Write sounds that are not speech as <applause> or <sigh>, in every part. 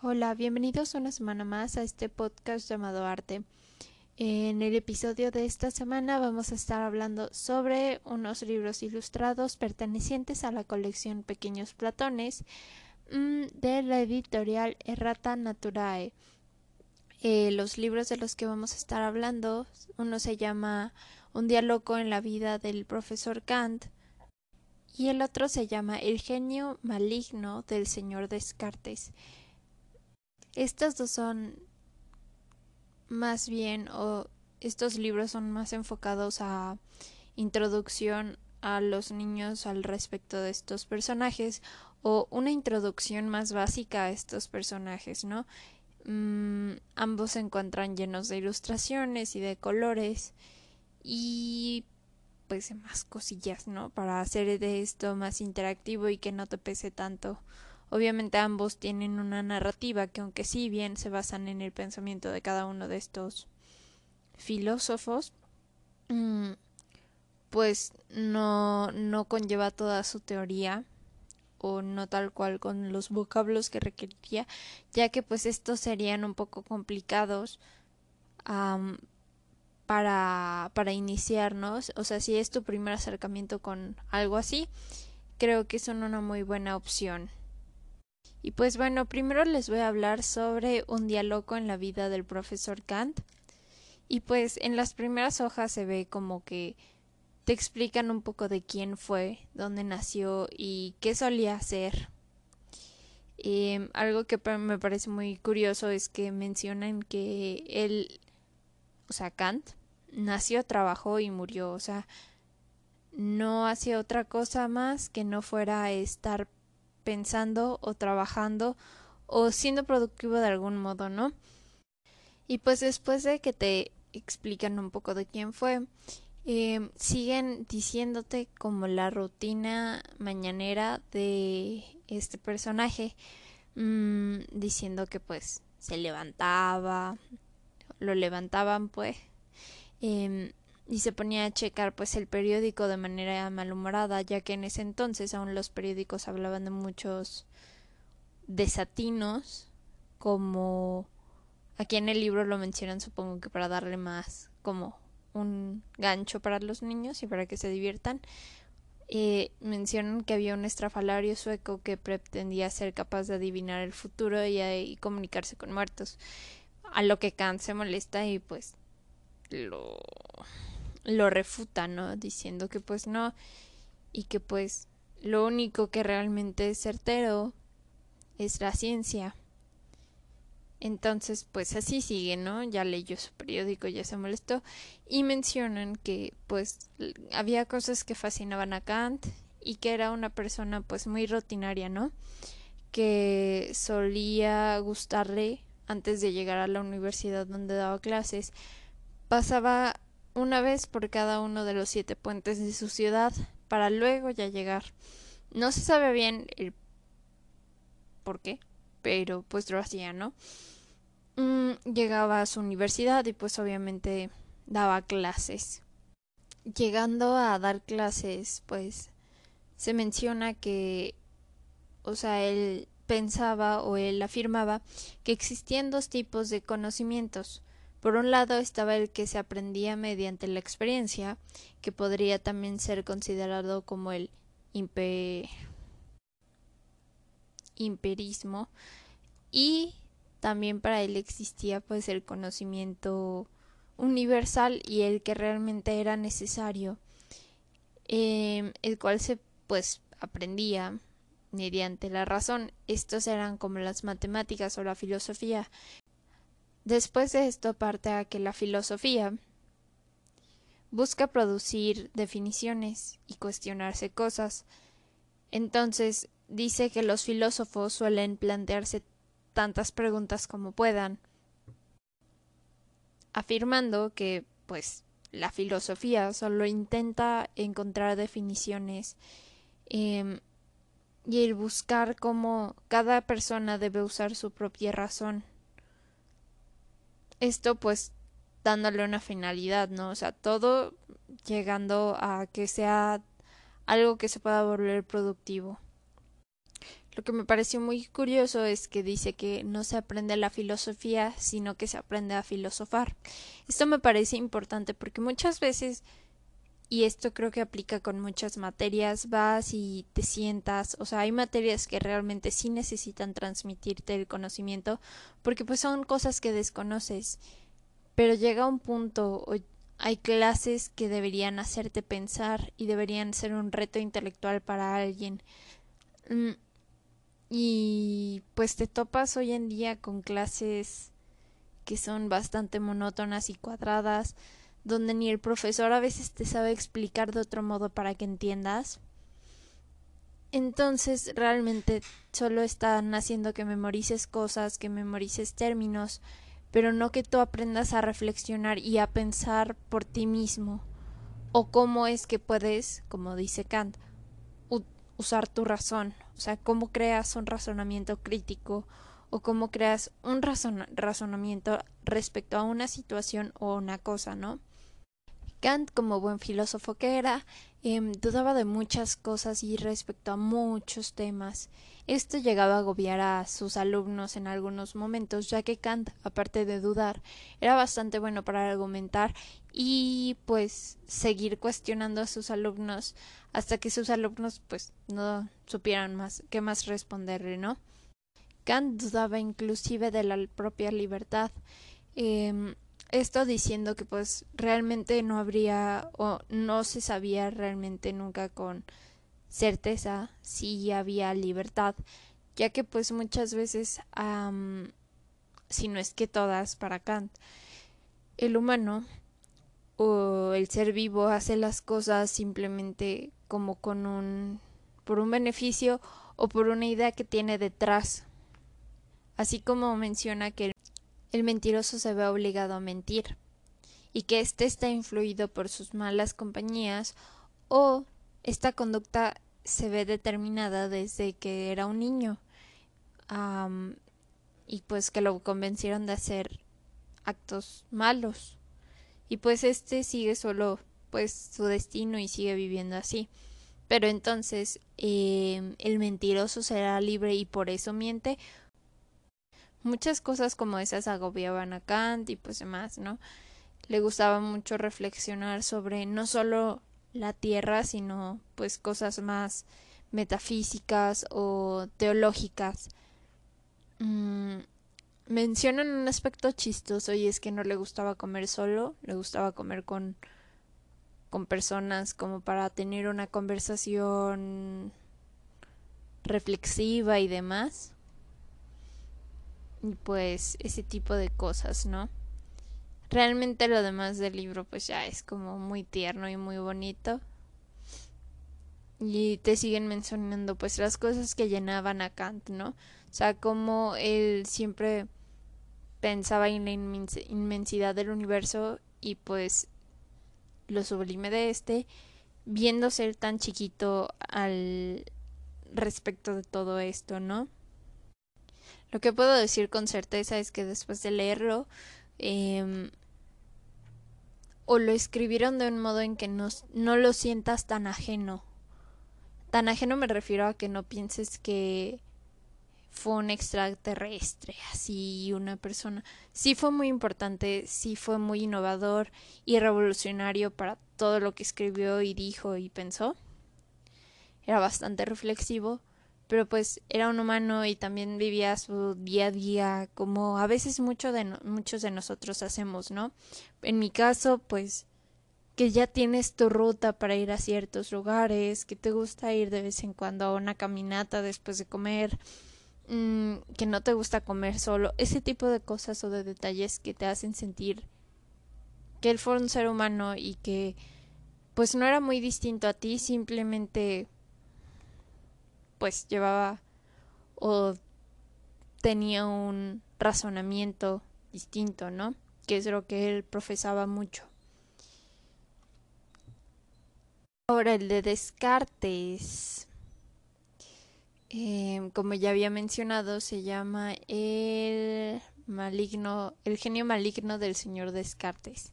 Hola, bienvenidos una semana más a este podcast llamado Arte. En el episodio de esta semana vamos a estar hablando sobre unos libros ilustrados pertenecientes a la colección Pequeños Platones mm, de la editorial Errata Naturae. Eh, los libros de los que vamos a estar hablando, uno se llama Un día loco en la vida del profesor Kant y el otro se llama El genio maligno del señor Descartes. Estos dos son más bien, o estos libros son más enfocados a introducción a los niños al respecto de estos personajes o una introducción más básica a estos personajes, ¿no? Mm, ambos se encuentran llenos de ilustraciones y de colores y pues más cosillas, ¿no? Para hacer de esto más interactivo y que no te pese tanto Obviamente ambos tienen una narrativa que aunque sí bien se basan en el pensamiento de cada uno de estos filósofos, mm, pues no, no conlleva toda su teoría o no tal cual con los vocablos que requeriría, ya que pues estos serían un poco complicados para, para iniciarnos. O sea, si es tu primer acercamiento con algo así, creo que son una muy buena opción. Y pues bueno, primero les voy a hablar sobre un día loco en la vida del profesor Kant. Y pues en las primeras hojas se ve como que te explican un poco de quién fue, dónde nació y qué solía hacer. Em, algo que me parece muy curioso es que mencionan que él, o sea, Kant, nació, trabajó y murió, o sea, no hacía otra cosa más que no fuera estar pensando o trabajando o siendo productivo de algún modo, ¿no? Y pues después de que te explican un poco de quién fue, eh, siguen diciéndote como la rutina mañanera de este personaje, mm, diciendo que pues se levantaba, lo levantaban pues, eh, y se ponía a checar pues el periódico de manera malhumorada, ya que en ese entonces aún los periódicos hablaban de muchos desatinos, como aquí en el libro lo mencionan supongo que para darle más como un gancho para los niños y para que se diviertan. Eh, mencionan que había un estrafalario sueco que pretendía ser capaz de adivinar el futuro y, y comunicarse con muertos. A lo que Kant se molesta y pues lo lo refuta, ¿no? Diciendo que pues no y que pues lo único que realmente es certero es la ciencia. Entonces, pues así sigue, ¿no? Ya leyó su periódico, ya se molestó y mencionan que pues había cosas que fascinaban a Kant y que era una persona pues muy rutinaria, ¿no? Que solía gustarle antes de llegar a la universidad donde daba clases, pasaba una vez por cada uno de los siete puentes de su ciudad, para luego ya llegar. No se sabe bien el por qué, pero pues lo hacía, ¿no? Mm, llegaba a su universidad y pues obviamente daba clases. Llegando a dar clases, pues se menciona que, o sea, él pensaba o él afirmaba que existían dos tipos de conocimientos, por un lado estaba el que se aprendía mediante la experiencia, que podría también ser considerado como el imperismo, y también para él existía pues el conocimiento universal y el que realmente era necesario, em, el cual se pues aprendía mediante la razón. Estos eran como las matemáticas o la filosofía, Después de esto parte a que la filosofía busca producir definiciones y cuestionarse cosas. Entonces dice que los filósofos suelen plantearse tantas preguntas como puedan, afirmando que, pues, la filosofía solo intenta encontrar definiciones em, y el buscar cómo cada persona debe usar su propia razón esto pues dándole una finalidad, ¿no? O sea, todo llegando a que sea algo que se pueda volver productivo. Lo que me pareció muy curioso es que dice que no se aprende la filosofía, sino que se aprende a filosofar. Esto me parece importante porque muchas veces, y esto creo que aplica con muchas materias, vas y te sientas, o sea, hay materias que realmente sí necesitan transmitirte el conocimiento porque pues son cosas que desconoces, pero llega un punto, hay clases que deberían hacerte pensar y deberían ser un reto intelectual para alguien. Mm, y pues te topas hoy en día con clases que son bastante monótonas y cuadradas, donde ni el profesor a veces te sabe explicar de otro modo para que entiendas. Entonces realmente solo están haciendo que memorices cosas, que memorices términos, pero no que tú aprendas a reflexionar y a pensar por ti mismo, o cómo es que puedes, como dice Kant, usar tu razón, o sea, cómo creas un razonamiento crítico o cómo creas un razonamiento respecto a una situación o una cosa, ¿no? Kant, como buen filósofo que era, em, dudaba de muchas cosas y respecto a muchos temas. Esto llegaba a agobiar a sus alumnos en algunos momentos, ya que Kant, aparte de dudar, era bastante bueno para argumentar y pues seguir cuestionando a sus alumnos hasta que sus alumnos pues no supieran más qué más responderle, ¿no? Kant dudaba inclusive de la propia libertad. Eh, esto diciendo que pues realmente no habría o no se sabía realmente nunca con certeza si había libertad, ya que pues muchas veces, si no es que todas para Kant, el humano o el ser vivo hace las cosas simplemente como con un por un beneficio o por una idea que tiene detrás. Así como menciona que el mentiroso se ve obligado a mentir y que éste está influido por sus malas compañías o esta conducta se ve determinada desde que era un niño y pues que lo convencieron de hacer actos malos. Y pues este sigue solo pues su destino y sigue viviendo así. Pero entonces em, el mentiroso será libre y por eso miente muchas cosas como esas agobiaban a Kant y pues demás, ¿no? Le gustaba mucho reflexionar sobre no solo la Tierra, sino pues cosas más metafísicas o teológicas. Mm, mencionan un aspecto chistoso y es que no le gustaba comer solo, le gustaba comer con con personas como para tener una conversación reflexiva y demás y pues ese tipo de cosas, ¿no? Realmente lo demás del libro pues ya es como muy tierno y muy bonito. Y te siguen mencionando pues las cosas que llenaban a Kant, ¿no? O sea, como él siempre pensaba en la inmensidad del universo y pues lo sublime de este, viendo ser tan chiquito al respecto de todo esto, ¿no? Lo que puedo decir con certeza es que después de leerlo, eh, o lo escribieron de un modo en que no, no lo sientas tan ajeno. Tan ajeno me refiero a que no pienses que fue un extraterrestre, así una persona. Sí fue muy importante, sí fue muy innovador y revolucionario para todo lo que escribió y dijo y pensó. Era bastante reflexivo, pero pues era un humano y también vivía su día a día como a veces de muchos de nosotros hacemos, ¿no? En mi caso, pues que ya tienes tu ruta para ir a ciertos lugares, que te gusta ir de vez en cuando a una caminata después de comer, mmm, que no te gusta comer solo, ese tipo de cosas o de detalles que te hacen sentir que él fue un ser humano y que pues no era muy distinto a ti, simplemente pues llevaba o tenía un razonamiento distinto, ¿no? Que es lo que él profesaba mucho. Ahora el de Descartes, em, como ya había mencionado, se llama el maligno, el genio maligno del señor Descartes.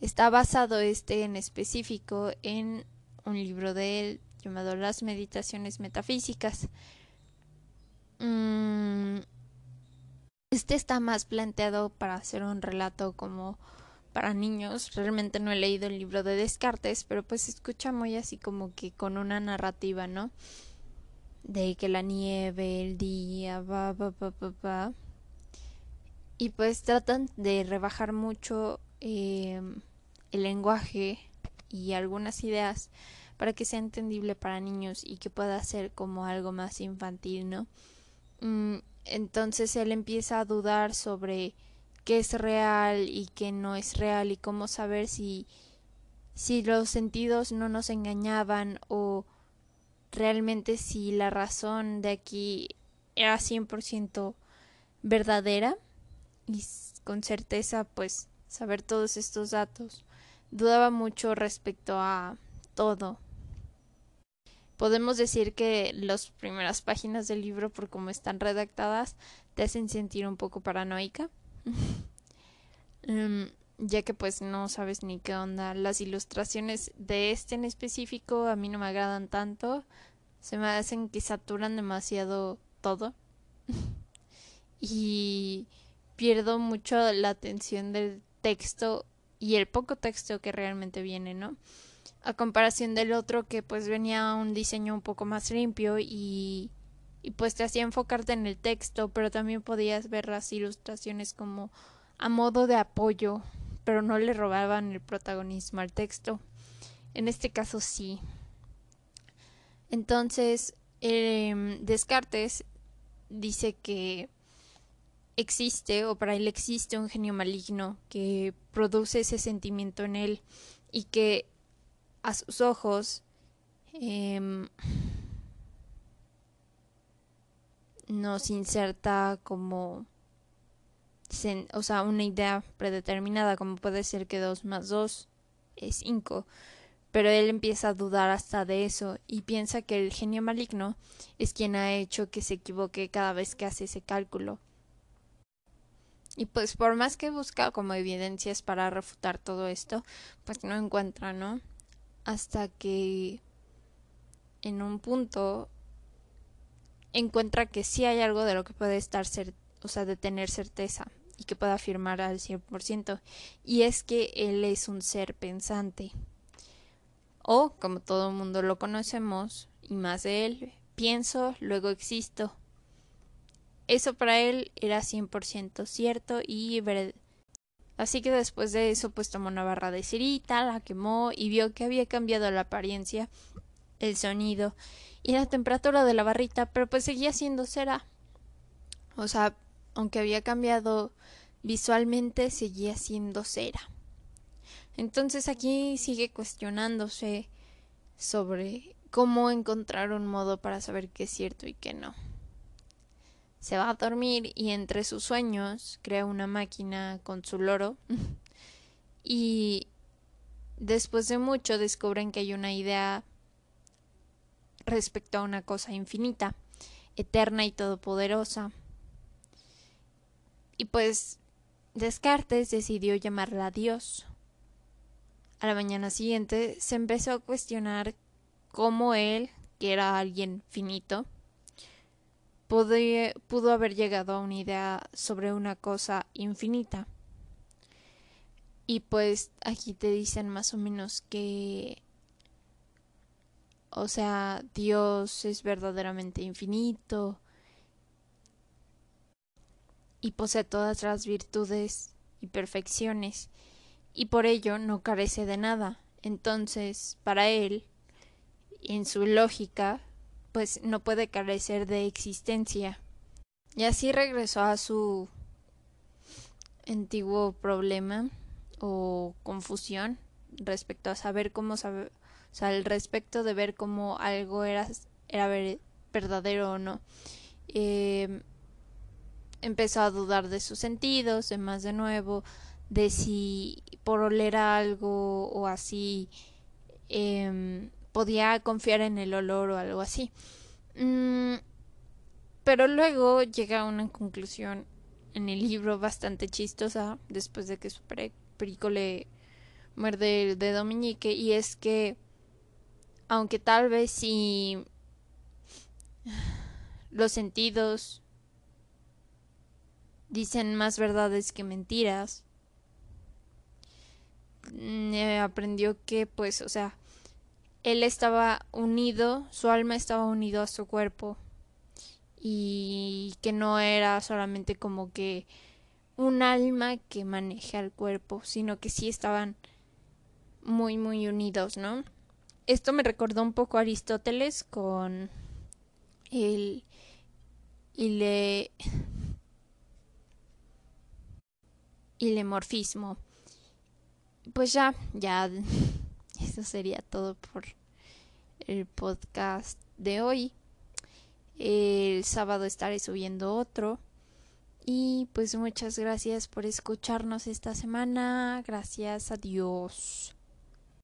Está basado este en específico en un libro de él llamado Las Meditaciones Metafísicas. mm, este está más planteado para hacer un relato como para niños. Realmente no he leído el libro de Descartes, pero pues escucha muy así como que con una narrativa, ¿no? De que la nieve, el día, va, va, va, va. Y pues tratan de rebajar mucho em, el lenguaje y algunas ideas para que sea entendible para niños y que pueda ser como algo más infantil, ¿no? Mm, entonces él empieza a dudar sobre qué es real y qué no es real y cómo saber si si los sentidos no nos engañaban o realmente si la razón de aquí era 100% verdadera y con certeza pues saber todos estos datos dudaba mucho respecto a todo podemos decir que las primeras páginas del libro por cómo están redactadas te hacen sentir un poco paranoica <laughs> Em, ya que pues no sabes ni qué onda. Las ilustraciones de este en específico a mí no me agradan tanto. Se me hacen que saturan demasiado todo. <laughs> y pierdo mucho la atención del texto y el poco texto que realmente viene, ¿no? A comparación del otro que pues venía un diseño un poco más limpio y y pues te hacía enfocarte en el texto, pero también podías ver las ilustraciones como a modo de apoyo, pero no le robaban el protagonismo al texto. En este caso sí. Entonces, eh, Descartes dice que existe, o para él existe un genio maligno que produce ese sentimiento en él y que a sus ojos eh, nos inserta como o sea, una idea predeterminada, como puede ser que 2 más 2 es 5. Pero él empieza a dudar hasta de eso y piensa que el genio maligno es quien ha hecho que se equivoque cada vez que hace ese cálculo. Y pues por más que busca como evidencias para refutar todo esto, pues no encuentra, ¿no? Hasta que en un punto encuentra que sí hay algo de lo que puede estar, o sea, de tener certeza y que pueda afirmar al 100%, y es que él es un ser pensante. O, como todo el mundo lo conocemos, y más de él, pienso, luego existo. Eso para él era 100% cierto y verdad. Así que después de eso, pues tomó una barra de cerita, la quemó y vio que había cambiado la apariencia, el sonido y la temperatura de la barrita, pero pues seguía siendo cera. O sea, aunque había cambiado visualmente, seguía siendo cera. Entonces aquí sigue cuestionándose sobre cómo encontrar un modo para saber qué es cierto y qué no. Se va a dormir y entre sus sueños crea una máquina con su loro <laughs> y después de mucho descubren que hay una idea respecto a una cosa infinita, eterna y todopoderosa. Y pues Descartes decidió llamarla Dios. A la mañana siguiente se empezó a cuestionar cómo él, que era alguien finito, pudo, haber llegado a una idea sobre una cosa infinita. Y pues aquí te dicen más o menos que o sea, Dios es verdaderamente infinito y posee todas las virtudes y perfecciones, y por ello no carece de nada. Entonces, para él, en su lógica, pues no puede carecer de existencia. Y así regresó a su antiguo problema o confusión respecto a saber cómo saber o sea, al respecto de ver cómo algo era, era verdadero o no. Eh, empezó a dudar de sus sentidos, de más de nuevo, de si por oler algo o así eh, podía confiar en el olor o algo así. Mm, pero luego llega a una conclusión en el libro bastante chistosa después de que su perico le muerde el dedo meñique y es que aunque tal vez si los sentidos dicen más verdades que mentiras. Mm, eh, aprendió que pues, o sea, él estaba unido, su alma estaba unido a su cuerpo y que no era solamente como que un alma que maneja el cuerpo, sino que sí estaban muy muy unidos, ¿no? Esto me recordó un poco a Aristóteles con el ile ilemorfismo. Pues ya, ya eso sería todo por el podcast de hoy. El sábado estaré subiendo otro. Y pues muchas gracias por escucharnos esta semana. Gracias a Dios.